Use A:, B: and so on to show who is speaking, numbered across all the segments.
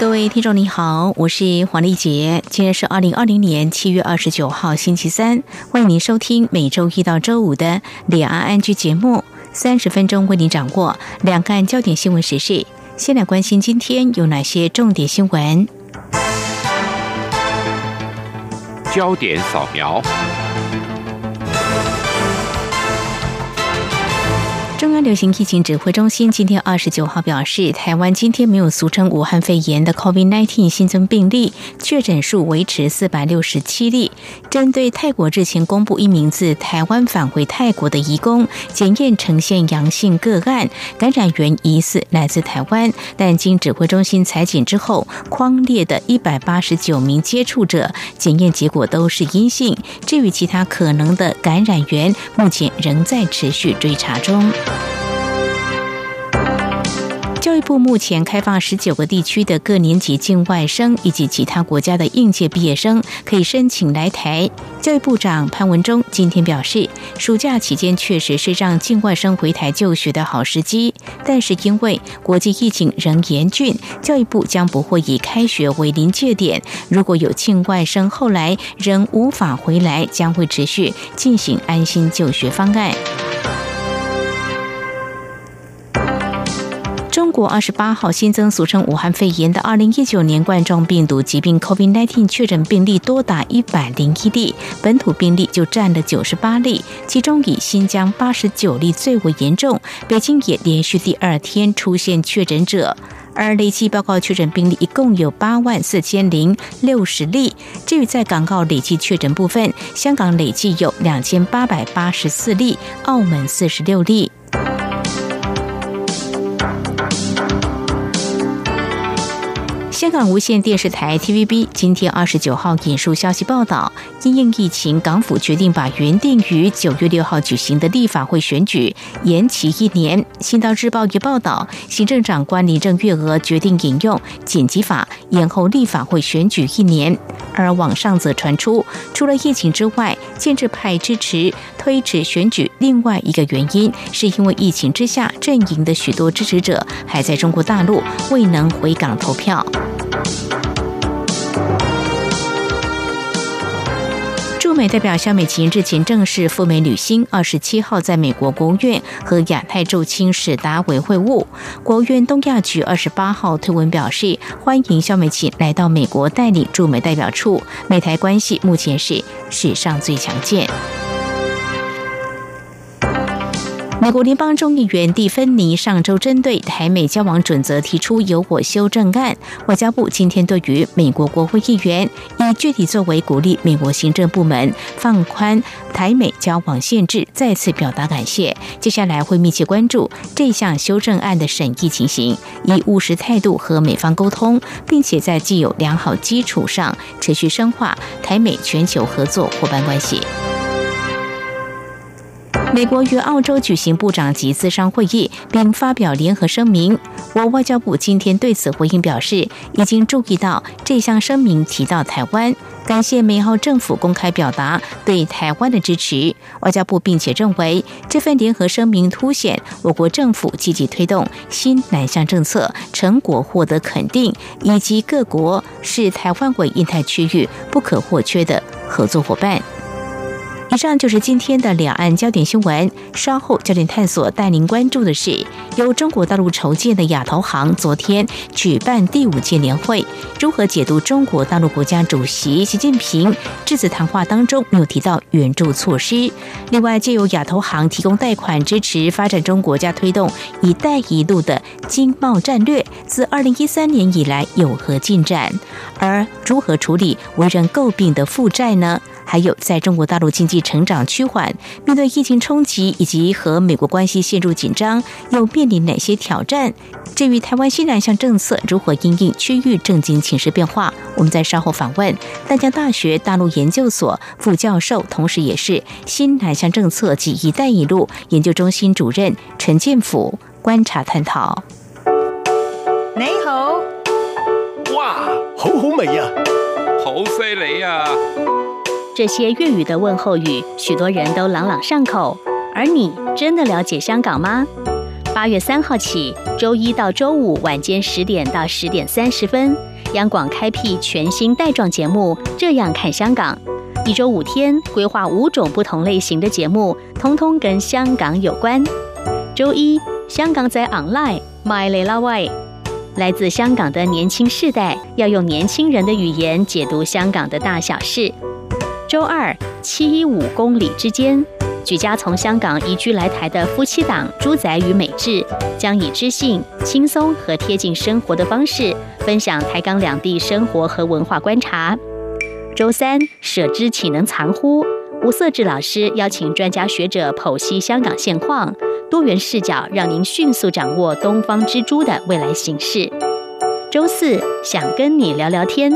A: 各位听众你好，我是黄丽杰，今天是二零二零年七月二十九号星期三，欢迎您收听每周一到周五的两岸安居节目，三十分钟为您掌握两岸焦点新闻时事。先来关心今天有哪些重点新闻？
B: 焦点扫描。
A: 中央流行疫情指挥中心今天二十九号表示，台湾今天没有俗称武汉肺炎的 COVID-19 新增病例，确诊数维持四百六十七例。针对泰国日前公布一名自台湾返回泰国的移工检验呈现阳性个案，感染源疑似来自台湾，但经指挥中心裁剪之后，框列的一百八十九名接触者检验结果都是阴性。至于其他可能的感染源，目前仍在持续追查中。教育部目前开放十九个地区的各年级境外生以及其他国家的应届毕业生可以申请来台。教育部长潘文忠今天表示，暑假期间确实是让境外生回台就学的好时机，但是因为国际疫情仍严峻，教育部将不会以开学为临界点。如果有境外生后来仍无法回来，将会持续进行安心就学方案。中国二十八号新增俗称武汉肺炎的二零一九年冠状病毒疾病 COVID-19 确诊病例多达一百零一例，本土病例就占了九十八例，其中以新疆八十九例最为严重。北京也连续第二天出现确诊者，而累计报告确诊病例一共有八万四千零六十例。至于在港澳累计确诊部分，香港累计有两千八百八十四例，澳门四十六例。香港无线电视台 TVB 今天二十九号引述消息报道，因应疫情，港府决定把原定于九月六号举行的立法会选举延期一年。新岛日报也报道，行政长官林郑月娥决定引用紧急法延后立法会选举一年。而网上则传出，除了疫情之外，建制派支持推迟选举另外一个原因，是因为疫情之下，阵营的许多支持者还在中国大陆，未能回港投票。驻美代表肖美琴日前正式赴美履新，二十七号在美国国务院和亚太驻青使达委会晤。国务院东亚局二十八号推文表示，欢迎肖美琴来到美国带领驻美代表处，美台关系目前是史上最强健。美国联邦众议员蒂芬尼上周针对台美交往准则提出有我修正案，外交部今天对于美国国会议员以具体作为鼓励美国行政部门放宽台美交往限制，再次表达感谢。接下来会密切关注这项修正案的审议情形，以务实态度和美方沟通，并且在既有良好基础上持续深化台美全球合作伙伴关系。美国与澳洲举行部长级资商会议，并发表联合声明。我外交部今天对此回应表示，已经注意到这项声明提到台湾，感谢美澳政府公开表达对台湾的支持。外交部并且认为，这份联合声明凸显我国政府积极推动新南向政策成果获得肯定，以及各国是台湾为印太区域不可或缺的合作伙伴。以上就是今天的两岸焦点新闻。稍后焦点探索带您关注的是，由中国大陆筹建的亚投行昨天举办第五届年会，如何解读中国大陆国家主席习近平致辞谈话当中没有提到援助措施？另外，借由亚投行提供贷款支持发展中国家推动“一带一路”的经贸战略，自二零一三年以来有何进展？而如何处理为人诟病的负债呢？还有，在中国大陆经济成长趋缓，面对疫情冲击以及和美国关系陷入紧张，又面临哪些挑战？至于台湾新南向政策如何应应区域政经情势变化，我们在稍后访问淡江大学大陆研究所副教授，同时也是新南向政策及“一带一路”研究中心主任陈建甫观察探讨。
C: 你好，
D: 好好味呀，
B: 好犀利呀！
C: 这些粤语的问候语，许多人都朗朗上口。而你真的了解香港吗？八月三号起，周一到周五晚间十点到十点三十分，央广开辟全新带状节目《这样看香港》，一周五天，规划五种不同类型的节目，通通跟香港有关。周一，香港在 online，My Lela Way，来自香港的年轻世代要用年轻人的语言解读香港的大小事。周二七一五公里之间，举家从香港移居来台的夫妻档朱仔与美智，将以知性、轻松和贴近生活的方式，分享台港两地生活和文化观察。周三舍之岂能藏乎？吴色志老师邀请专家学者剖析香港现况，多元视角让您迅速掌握东方之珠的未来形势。周四想跟你聊聊天。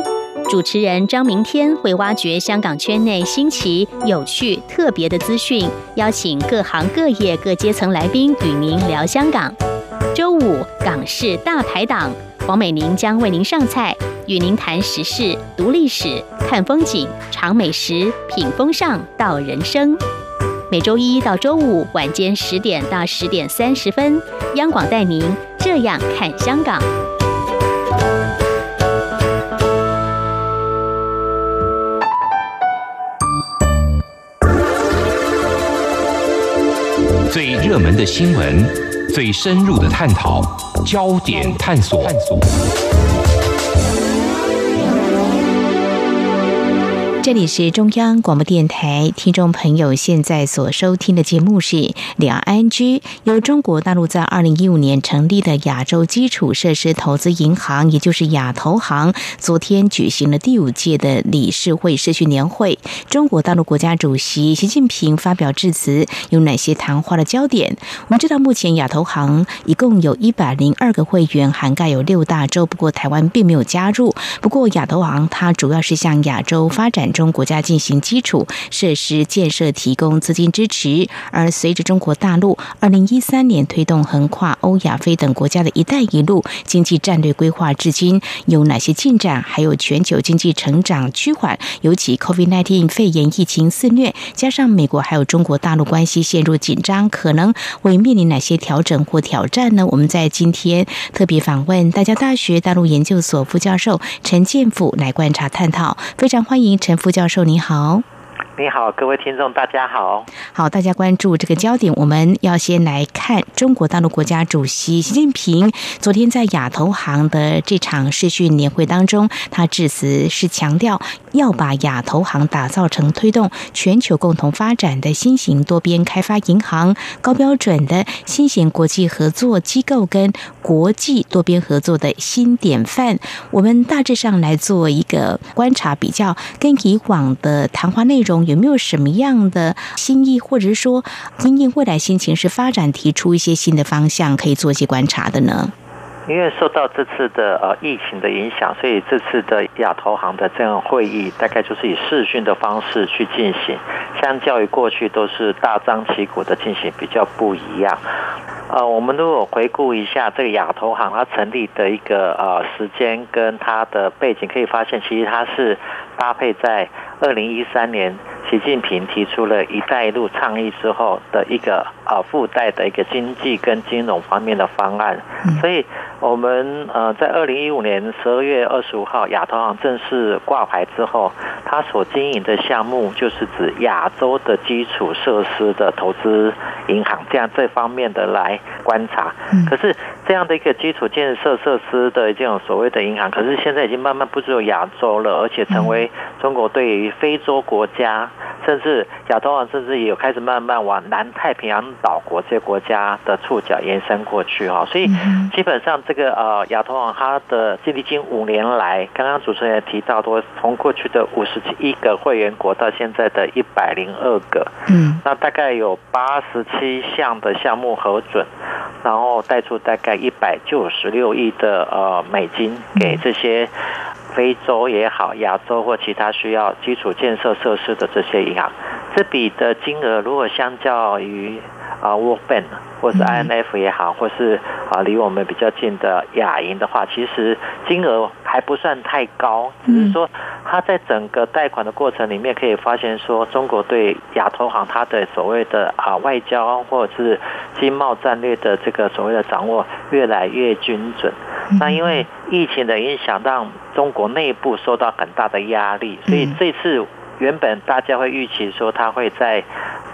C: 主持人张明天会挖掘香港圈内新奇、有趣、特别的资讯，邀请各行各业各阶层来宾与您聊香港。周五港式大排档，黄美玲将为您上菜，与您谈时事、读历史、看风景、尝美食、品风尚到人生。每周一到周五晚间十点到十点三十分，央广带您这样看香港。
B: 最热门的新闻，最深入的探讨，焦点探索。
A: 这里是中央广播电台，听众朋友现在所收听的节目是两岸 N 由中国大陆在二零一五年成立的亚洲基础设施投资银行，也就是亚投行，昨天举行了第五届的理事会社区年会。中国大陆国家主席习近平发表致辞，有哪些谈话的焦点？我们知道，目前亚投行一共有一百零二个会员，涵盖有六大洲，不过台湾并没有加入。不过亚投行它主要是向亚洲发展。中国家进行基础设施建设提供资金支持，而随着中国大陆二零一三年推动横跨欧亚非等国家的一带一路经济战略规划，至今有哪些进展？还有全球经济成长趋缓，尤其 COVID-19 肺炎疫情肆虐，加上美国还有中国大陆关系陷入紧张，可能会面临哪些调整或挑战呢？我们在今天特别访问大家大学大陆研究所副教授陈建甫来观察探讨，非常欢迎陈。副教授，你好。
E: 你好，各位听众，大家好。
A: 好，大家关注这个焦点，我们要先来看中国大陆国家主席习近平昨天在亚投行的这场视讯年会当中，他致辞是强调要把亚投行打造成推动全球共同发展的新型多边开发银行、高标准的新型国际合作机构跟国际多边合作的新典范。我们大致上来做一个观察比较，跟以往的谈话内容。有没有什么样的心意，或者是说，因应未来心情是发展，提出一些新的方向，可以做一些观察的呢？
E: 因为受到这次的呃疫情的影响，所以这次的亚投行的这样会议，大概就是以视讯的方式去进行，相较于过去都是大张旗鼓的进行，比较不一样。呃，我们如果回顾一下这个亚投行它成立的一个呃时间跟它的背景，可以发现其实它是搭配在二零一三年。习近平提出了一带一路倡议之后的一个啊附带的一个经济跟金融方面的方案，所以我们呃在二零一五年十二月二十五号亚投行正式挂牌之后，它所经营的项目就是指亚洲的基础设施的投资银行，这样这方面的来观察。可是这样的一个基础建设设施的这种所谓的银行，可是现在已经慢慢不只有亚洲了，而且成为中国对于非洲国家。甚至亚投行甚至也有开始慢慢往南太平洋岛国这些国家的触角延伸过去哈，所以基本上这个呃亚投行它的经历经五年来，刚刚主持人也提到说，从过去的五十一个会员国到现在的一百零二个，嗯，那大概有八十七项的项目核准，然后带出大概一百九十六亿的呃美金给这些。非洲也好，亚洲或其他需要基础建设设施的这些银行，这笔的金额如果相较于啊 World Bank 或是 INF 也好，或是啊离我们比较近的亚银的话，其实金额还不算太高。只是说，它在整个贷款的过程里面，可以发现说，中国对亚投行它的所谓的啊外交或者是经贸战略的这个所谓的掌握越来越精准。那因为疫情的影响，让中国内部受到很大的压力，所以这次原本大家会预期说，他会在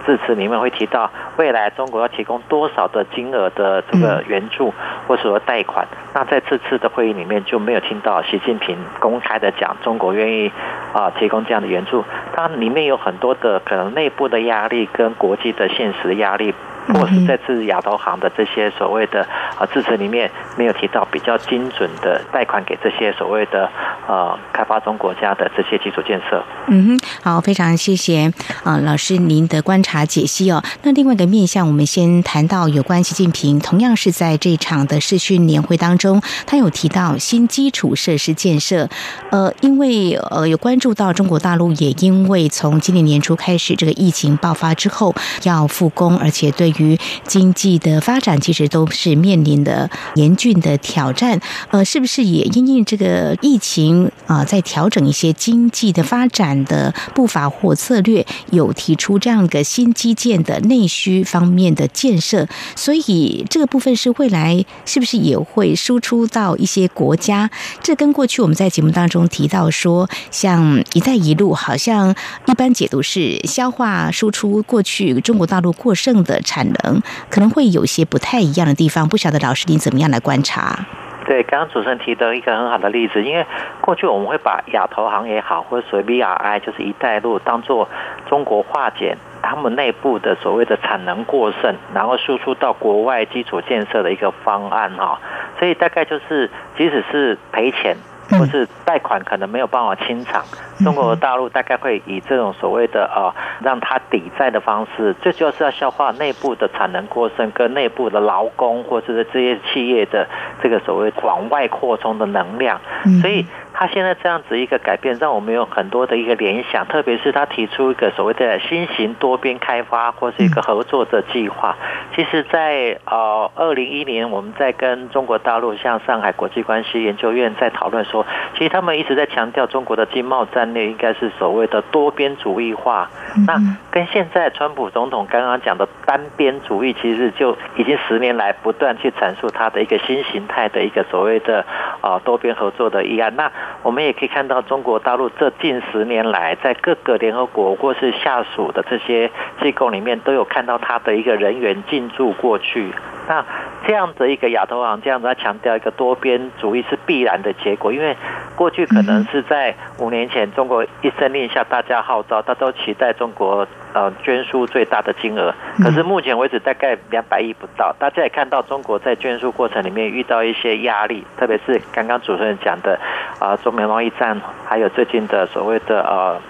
E: 致辞里面会提到未来中国要提供多少的金额的这个援助或者说贷款。那在这次的会议里面就没有听到习近平公开的讲中国愿意啊提供这样的援助。它里面有很多的可能内部的压力跟国际的现实压力。或是在次亚投行的这些所谓的啊支持里面，没有提到比较精准的贷款给这些所谓的呃开发中国家的这些基础建设。
A: 嗯哼，好，非常谢谢啊老师您的观察解析哦。那另外一个面向，我们先谈到有关习近平，同样是在这场的视讯年会当中，他有提到新基础设施建设。呃，因为呃有关注到中国大陆，也因为从今年年初开始这个疫情爆发之后要复工，而且对。于于经济的发展，其实都是面临的严峻的挑战。呃，是不是也因应这个疫情啊，在调整一些经济的发展的步伐或策略，有提出这样一个新基建的内需方面的建设？所以这个部分是未来是不是也会输出到一些国家？这跟过去我们在节目当中提到说，像“一带一路”，好像一般解读是消化输出过去中国大陆过剩的产。能可能会有些不太一样的地方，不晓得老师您怎么样来观察？
E: 对，刚刚主持人提的一个很好的例子，因为过去我们会把亚投行也好，或者所谓 BRI，就是一带路，当做中国化解他们内部的所谓的产能过剩，然后输出到国外基础建设的一个方案哈。所以大概就是，即使是赔钱。或是贷款可能没有办法清偿，中国大陆大概会以这种所谓的呃让它抵债的方式，最主要是要消化内部的产能过剩跟内部的劳工或者是这些企业的这个所谓往外扩充的能量，所以。他现在这样子一个改变，让我们有很多的一个联想，特别是他提出一个所谓的新型多边开发或是一个合作的计划。其实，在呃二零一年，我们在跟中国大陆像上海国际关系研究院在讨论说，其实他们一直在强调中国的经贸战略应该是所谓的多边主义化。那跟现在川普总统刚刚讲的单边主义，其实就已经十年来不断去阐述他的一个新形态的一个所谓的啊多边合作的议案。那我们也可以看到，中国大陆这近十年来，在各个联合国或是下属的这些机构里面，都有看到他的一个人员进驻过去。那这样的一个亚投行，这样子强调一个多边主义是必然的结果，因为过去可能是在五年前，中国一声令下，大家号召，大家都期待中国。呃，捐书最大的金额，可是目前为止大概两百亿不到。大家也看到，中国在捐书过程里面遇到一些压力，特别是刚刚主持人讲的啊，中美贸易战，还有最近的所谓的呃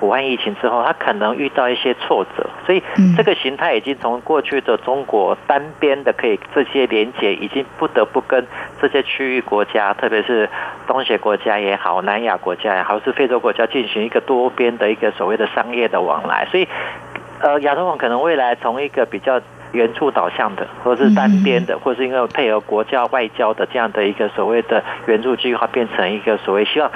E: 武汉疫情之后，它可能遇到一些挫折。所以这个形态已经从过去的中国单边的可以这些连接，已经不得不跟这些区域国家，特别是东协国家也好，南亚国家也好，是非洲国家进行一个多边的一个所谓的商业的往来。所以。呃，亚投网可能未来从一个比较援助导向的，或者是单边的，或是因为配合国家外交的这样的一个所谓的援助计划，变成一个所谓希望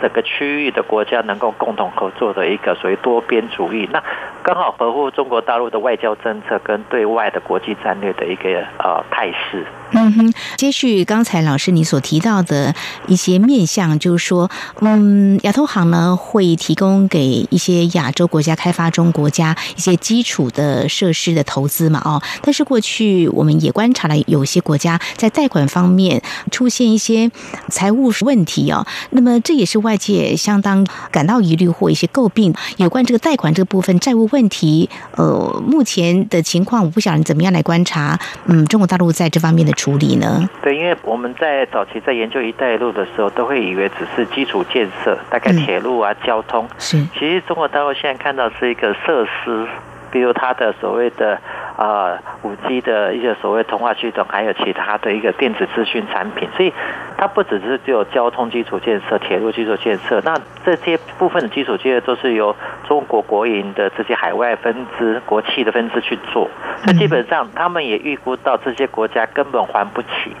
E: 整个区域的国家能够共同合作的一个所谓多边主义。那刚好合乎中国大陆的外交政策跟对外的国际战略的一个呃态势。
A: 嗯哼，接续刚才老师你所提到的一些面向，就是说，嗯，亚投行呢会提供给一些亚洲国家、开发中国家一些基础的设施的投资嘛，哦，但是过去我们也观察了有些国家在贷款方面出现一些财务问题哦，那么这也是外界相当感到疑虑或一些诟病。有关这个贷款这个部分债务问题，呃，目前的情况，我不晓得怎么样来观察，嗯，中国大陆在这方面的。处理呢？
E: 对，因为我们在早期在研究“一带一路”的时候，都会以为只是基础建设，大概铁路啊、交通。
A: 是，
E: 其实中国大陆现在看到是一个设施，比如它的所谓的。啊，五 G 的一些所谓通话系统，还有其他的一个电子资讯产品，所以它不只是只有交通基础建设、铁路基础建设，那这些部分的基础建设都是由中国国营的这些海外分支、国企的分支去做，所以基本上他们也预估到这些国家根本还不起。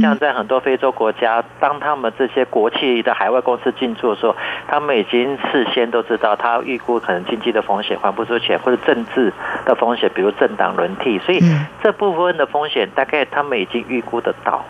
E: 像在很多非洲国家，当他们这些国企的海外公司进驻的时候，他们已经事先都知道，他预估可能经济的风险还不出钱，或者政治的风险，比如政党轮替，所以这部分的风险大概他们已经预估得到。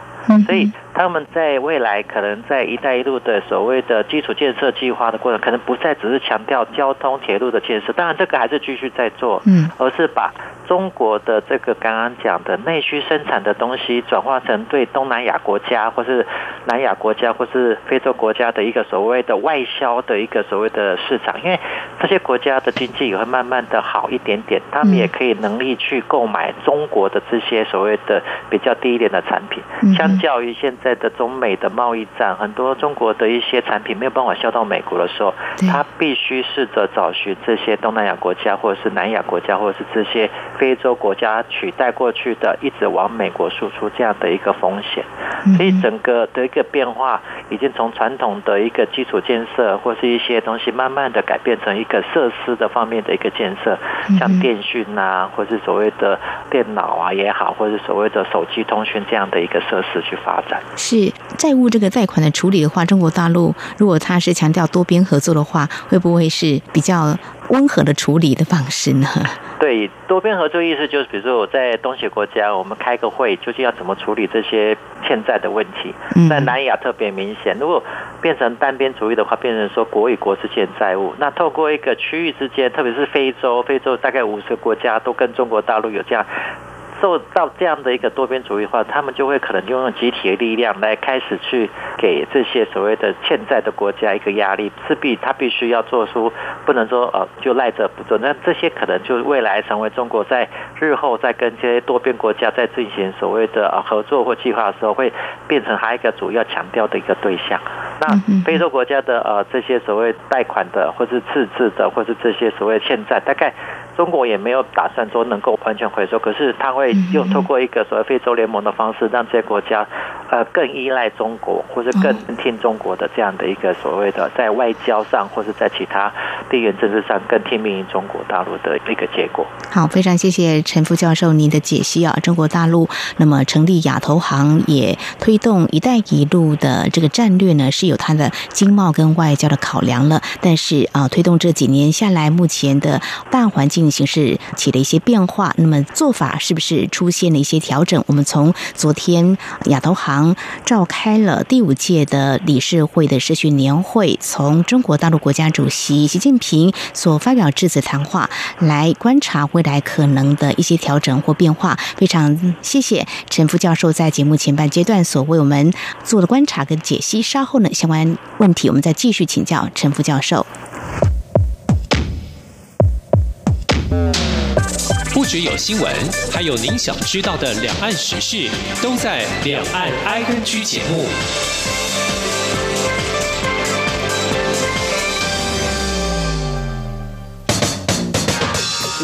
E: 所以他们在未来可能在“一带一路”的所谓的基础建设计划的过程，可能不再只是强调交通铁路的建设，当然这个还是继续在做，嗯，而是把中国的这个刚刚讲的内需生产的东西，转化成对东南亚国家或是南亚国家或是非洲国家的一个所谓的外销的一个所谓的市场，因为这些国家的经济也会慢慢的好一点点，他们也可以能力去购买中国的这些所谓的比较低一点的产品，像。较于现在的中美的贸易战，很多中国的一些产品没有办法销到美国的时候，他必须试着找寻这些东南亚国家，或者是南亚国家，或者是这些非洲国家取代过去的一直往美国输出这样的一个风险。所以整个的一个变化，已经从传统的一个基础建设或是一些东西，慢慢的改变成一个设施的方面的一个建设，像电讯啊，或是所谓的电脑啊也好，或是所谓的手机通讯这样的一个设施。去发展
A: 是债务这个贷款的处理的话，中国大陆如果它是强调多边合作的话，会不会是比较温和的处理的方式呢？
E: 对，多边合作意思就是，比如说我在东协国家，我们开个会，究竟要怎么处理这些欠债的问题？在南亚特别明显，如果变成单边主义的话，变成说国与国之间债务，那透过一个区域之间，特别是非洲，非洲大概五十个国家都跟中国大陆有这样。受到这样的一个多边主义化，他们就会可能用集体的力量来开始去给这些所谓的欠债的国家一个压力，势必他必须要做出，不能说呃就赖着不做。那这些可能就未来成为中国在日后在跟这些多边国家在进行所谓的呃合作或计划的时候，会变成他一个主要强调的一个对象。那非洲国家的呃这些所谓贷款的，或是赤字的，或是这些所谓欠债，大概。中国也没有打算说能够完全回收，可是他会用透过一个所谓非洲联盟的方式，让这些国家呃更依赖中国，或者更听中国的这样的一个所谓的在外交上或是在其他地缘政治上更听命于中国大陆的一个结果。
A: 好，非常谢谢陈副教授您的解析啊！中国大陆那么成立亚投行，也推动“一带一路”的这个战略呢，是有它的经贸跟外交的考量了。但是啊，推动这几年下来，目前的大环境。形势起了一些变化，那么做法是不是出现了一些调整？我们从昨天亚投行召开了第五届的理事会的社训年会，从中国大陆国家主席习近平所发表致辞谈话来观察未来可能的一些调整或变化。非常谢谢陈副教授在节目前半阶段所为我们做的观察跟解析。稍后呢，相关问题我们再继续请教陈副教授。
B: 不只有新闻，还有您想知道的两岸时事，都在《两岸 I N G》节目。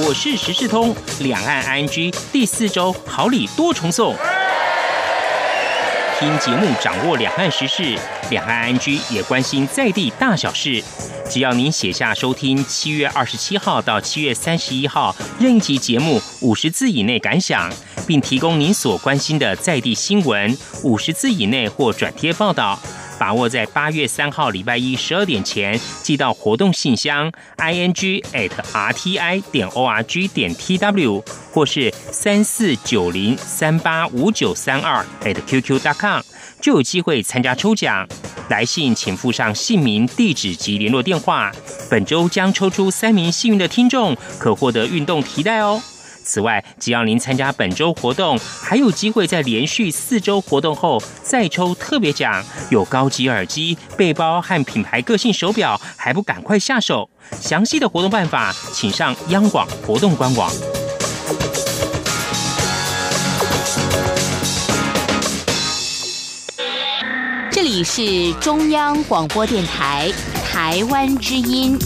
F: 我是时事通，《两岸 I N G》第四周好礼多重送。听节目掌握两岸时事，两岸 I N G 也关心在地大小事。只要您写下收听七月二十七号到七月三十一号任一集节目五十字以内感想，并提供您所关心的在地新闻五十字以内或转贴报道，把握在八月三号礼拜一十二点前寄到活动信箱 i n g at r t i 点 o r g 点 t w 或是三四九零三八五九三二 at q q dot com，就有机会参加抽奖。来信请附上姓名、地址及联络电话。本周将抽出三名幸运的听众，可获得运动提袋哦。此外，只要您参加本周活动，还有机会在连续四周活动后再抽特别奖，有高级耳机、背包和品牌个性手表，还不赶快下手？详细的活动办法，请上央广活动官网。
A: 这里是中央广播电台台湾之音。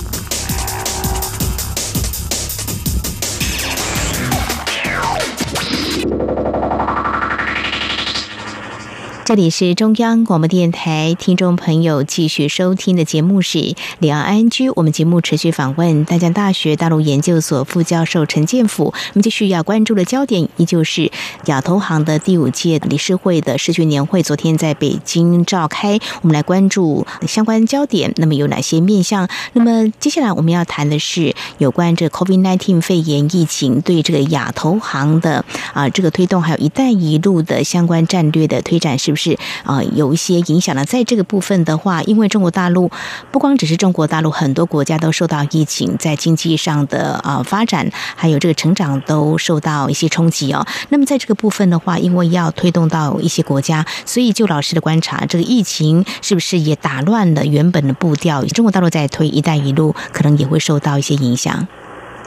A: 这里是中央广播电台，听众朋友继续收听的节目是两岸安居。我们节目持续访问大江大学大陆研究所副教授陈建甫。我们继续要关注的焦点依旧是亚投行的第五届理事会的世巡年会，昨天在北京召开。我们来关注相关焦点，那么有哪些面向？那么接下来我们要谈的是有关这 COVID-19 肺炎疫情对这个亚投行的啊这个推动，还有一带一路的相关战略的推展，是？是啊，有一些影响呢。在这个部分的话，因为中国大陆不光只是中国大陆，很多国家都受到疫情在经济上的啊发展，还有这个成长都受到一些冲击哦。那么在这个部分的话，因为要推动到一些国家，所以就老师的观察，这个疫情是不是也打乱了原本的步调？中国大陆在推“一带一路”，可能也会受到一些影响。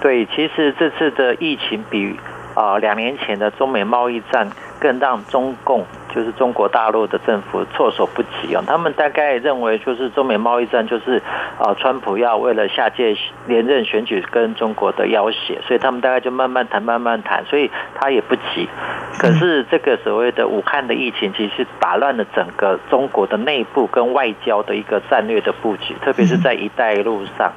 E: 对，其实这次的疫情比啊两年前的中美贸易战更让中共。就是中国大陆的政府措手不及啊！他们大概认为，就是中美贸易战，就是啊，川普要为了下届连任选举跟中国的要挟，所以他们大概就慢慢谈，慢慢谈，所以他也不急。可是这个所谓的武汉的疫情，其实打乱了整个中国的内部跟外交的一个战略的布局，特别是在“一带一路”上。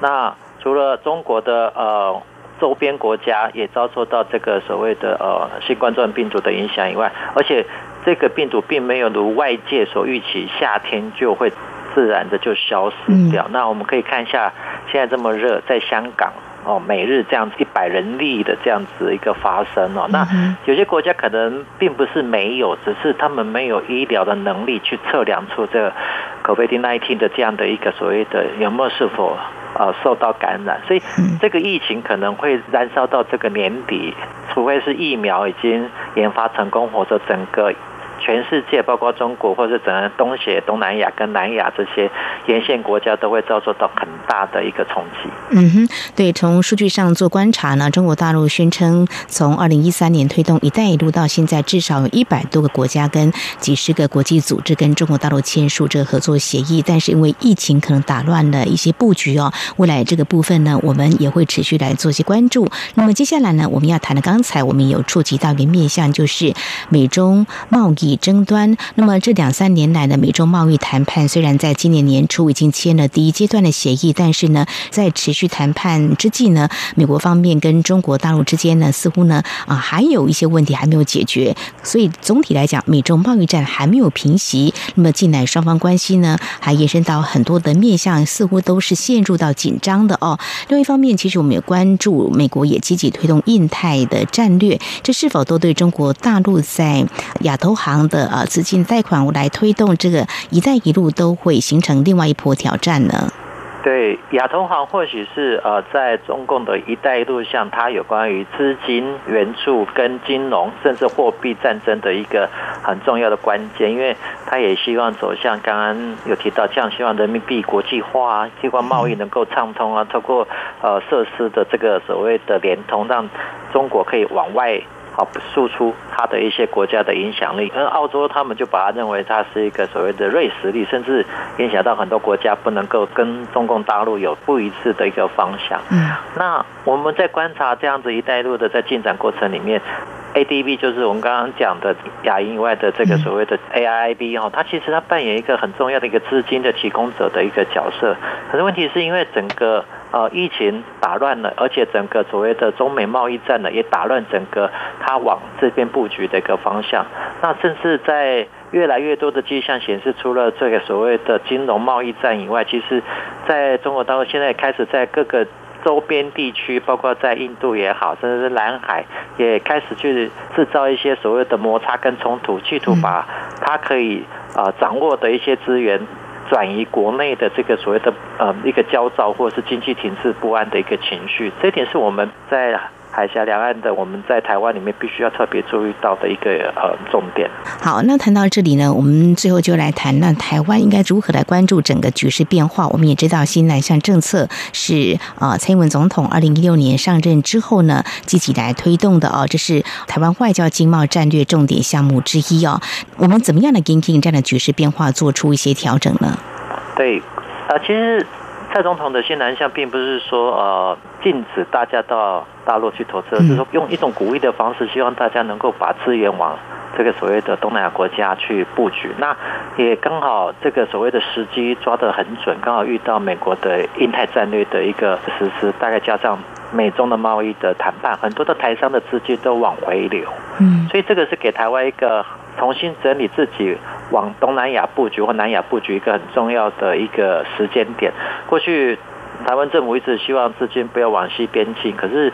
E: 那除了中国的呃周边国家也遭受到这个所谓的呃新冠状病毒的影响以外，而且。这个病毒并没有如外界所预期，夏天就会自然的就消失掉。那我们可以看一下，现在这么热，在香港哦，每日这样子一百人例的这样子一个发生哦。那有些国家可能并不是没有，只是他们没有医疗的能力去测量出这个 COVID-19 的这样的一个所谓的有没有是否。呃，受到感染，所以这个疫情可能会燃烧到这个年底，除非是疫苗已经研发成功，或者整个。全世界，包括中国或者整个东协、东南亚跟南亚这些沿线国家，都会遭受到很大的一个冲击。
A: 嗯哼，对，从数据上做观察呢，中国大陆宣称从二零一三年推动“一带一路”到现在，至少有一百多个国家跟几十个国际组织跟中国大陆签署这个合作协议。但是因为疫情可能打乱了一些布局哦，未来这个部分呢，我们也会持续来做些关注。那么接下来呢，我们要谈的，刚才我们有触及到一个面向，就是美中贸易。争端。那么这两三年来的美中贸易谈判，虽然在今年年初已经签了第一阶段的协议，但是呢，在持续谈判之际呢，美国方面跟中国大陆之间呢，似乎呢啊还有一些问题还没有解决。所以总体来讲，美中贸易战还没有平息。那么近来双方关系呢，还延伸到很多的面向，似乎都是陷入到紧张的哦。另一方面，其实我们也关注美国也积极推动印太的战略，这是否都对中国大陆在亚投行？的啊资金贷款来推动这个“一带一路”都会形成另外一波挑战呢？
E: 对，亚投行或许是呃在中共的一带一路上，它有关于资金援助跟金融甚至货币战争的一个很重要的关键，因为它也希望走向刚刚有提到，这样希望人民币国际化，啊希望贸易能够畅通啊，透过呃设施的这个所谓的联通，让中国可以往外。好，输出它的一些国家的影响力，而澳洲他们就把它认为它是一个所谓的瑞实力，甚至影响到很多国家不能够跟中共大陆有不一致的一个方向。嗯，那我们在观察这样子一带一路的在进展过程里面，ADB 就是我们刚刚讲的亚银以外的这个所谓的 AIB 哈，它其实它扮演一个很重要的一个资金的提供者的一个角色。可是问题是因为整个呃，疫情打乱了，而且整个所谓的中美贸易战呢，也打乱整个它往这边布局的一个方向。那甚至在越来越多的迹象显示，除了这个所谓的金融贸易战以外，其实在中国大陆现在开始在各个周边地区，包括在印度也好，甚至是南海，也开始去制造一些所谓的摩擦跟冲突，企图把它可以啊掌握的一些资源转移国内的这个所谓的呃一个焦躁或者是经济停滞不安的一个情绪。这一点是我们在。海峡两岸的，我们在台湾里面必须要特别注意到的一个呃重点。
A: 好，那谈到这里呢，我们最后就来谈，那台湾应该如何来关注整个局势变化？我们也知道新南向政策是呃蔡英文总统二零一六年上任之后呢，积极来推动的哦，这是台湾外交经贸战略重点项目之一哦。我们怎么样的跟进这样的局势变化，做出一些调整呢？
E: 对，呃，其实。蔡总统的新南向并不是说呃禁止大家到大陆去投资，而是说用一种鼓励的方式，希望大家能够把资源往这个所谓的东南亚国家去布局。那也刚好这个所谓的时机抓得很准，刚好遇到美国的印太战略的一个实施，大概加上美中的贸易的谈判，很多的台商的资金都往回流。嗯，所以这个是给台湾一个重新整理自己。往东南亚布局或南亚布局一个很重要的一个时间点。过去台湾政府一直希望资金不要往西边进，可是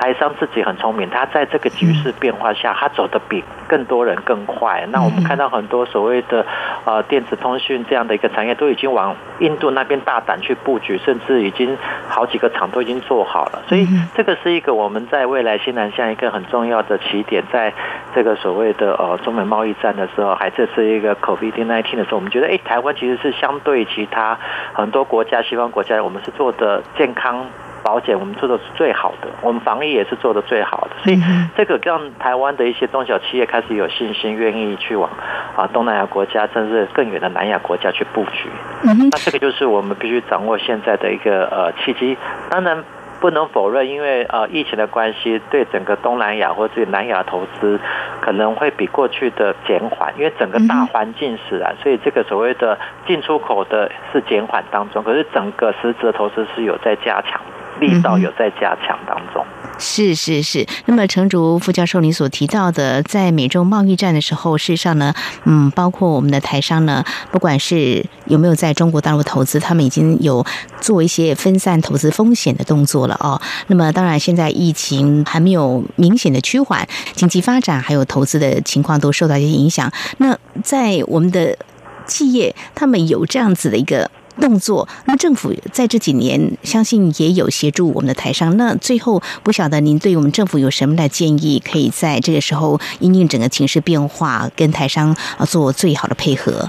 E: 台商自己很聪明，他在这个局势变化下，他走得比更多人更快。那我们看到很多所谓的呃电子通讯这样的一个产业，都已经往印度那边大胆去布局，甚至已经好几个厂都已经做好了。所以这个是一个我们在未来新南向一个很重要的起点，在。这个所谓的呃中美贸易战的时候，还这是一个 COVID-19 的时候，我们觉得哎，台湾其实是相对其他很多国家、西方国家，我们是做的健康保险，我们做的是最好的，我们防疫也是做的最好的，所以这个让台湾的一些中小企业开始有信心，愿意去往啊东南亚国家，甚至更远的南亚国家去布局。那这个就是我们必须掌握现在的一个呃契机，当然。不能否认，因为呃疫情的关系，对整个东南亚或者南亚投资可能会比过去的减缓，因为整个大环境使然，所以这个所谓的进出口的是减缓当中，可是整个实质的投资是有在加强，力道有在加强当中。
A: 是是是，那么程竹副教授您所提到的，在美洲贸易战的时候，事实上呢，嗯，包括我们的台商呢，不管是有没有在中国大陆投资，他们已经有做一些分散投资风险的动作了哦。那么当然，现在疫情还没有明显的趋缓，经济发展还有投资的情况都受到一些影响。那在我们的企业，他们有这样子的一个。动作，那政府在这几年相信也有协助我们的台商。那最后不晓得您对我们政府有什么的建议，可以在这个时候因应整个情势变化，跟台商啊做最好的配合。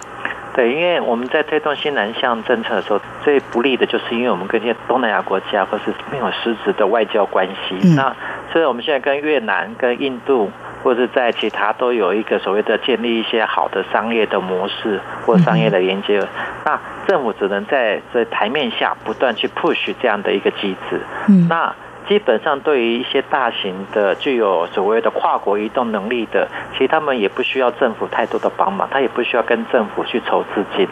E: 对，因为我们在推动新南向政策的时候，最不利的就是因为我们跟一些东南亚国家或是没有实质的外交关系。那所以我们现在跟越南、跟印度。或者在其他都有一个所谓的建立一些好的商业的模式或商业的连接，那政府只能在在台面下不断去 push 这样的一个机制。嗯，那基本上对于一些大型的具有所谓的跨国移动能力的，其实他们也不需要政府太多的帮忙，他也不需要跟政府去筹资金。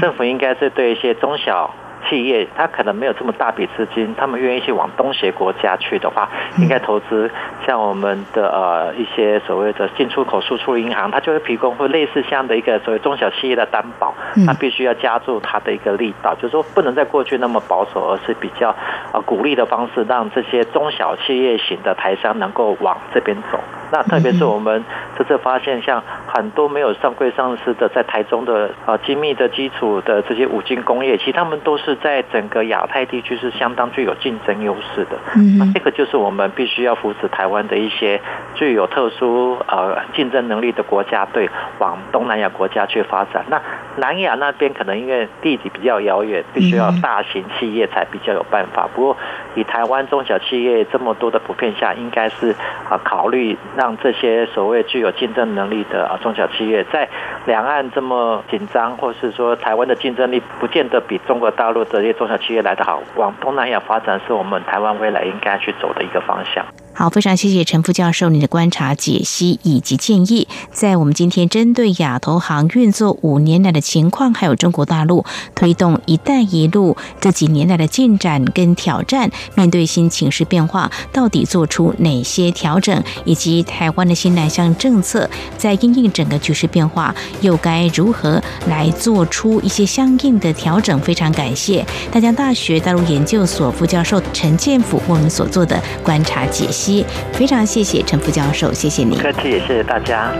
E: 政府应该是对一些中小。企业他可能没有这么大笔资金，他们愿意去往东协国家去的话，应该投资像我们的呃一些所谓的进出口输出银行，它就会提供会类似这样的一个所谓中小企业的担保，它必须要加注它的一个力道，就是说不能在过去那么保守，而是比较呃鼓励的方式，让这些中小企业型的台商能够往这边走。那特别是我们这次发现，像很多没有上柜上市的，在台中的啊精密的基础的这些五金工业，其实他们都是在整个亚太地区是相当具有竞争优势的。那这个就是我们必须要扶持台湾的一些具有特殊呃竞争能力的国家队往东南亚国家去发展。那南亚那边可能因为地理比较遥远，必须要大型企业才比较有办法。不过以台湾中小企业这么多的普遍下，应该是啊考虑。让这些所谓具有竞争能力的啊中小企业，在两岸这么紧张，或是说台湾的竞争力不见得比中国大陆的这些中小企业来得好，往东南亚发展是我们台湾未来应该去走的一个方向。
A: 好，非常谢谢陈副教授你的观察、解析以及建议。在我们今天针对亚投行运作五年来的情况，还有中国大陆推动“一带一路”这几年来的进展跟挑战，面对新情势变化，到底做出哪些调整，以及台湾的新南向政策在应应整个局势变化，又该如何来做出一些相应的调整？非常感谢大江大学大陆研究所副教授陈建甫为我们所做的观察解析。非常谢谢陈副教授，谢谢你。
E: 客气，谢谢大家。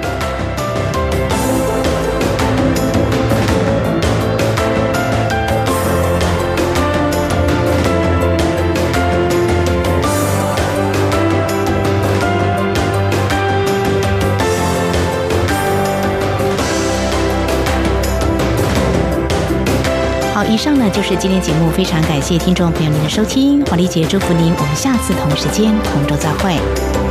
A: 好，以上呢就是今天节目，非常感谢听众朋友您的收听，华丽姐祝福您，我们下次同一时间同周再会。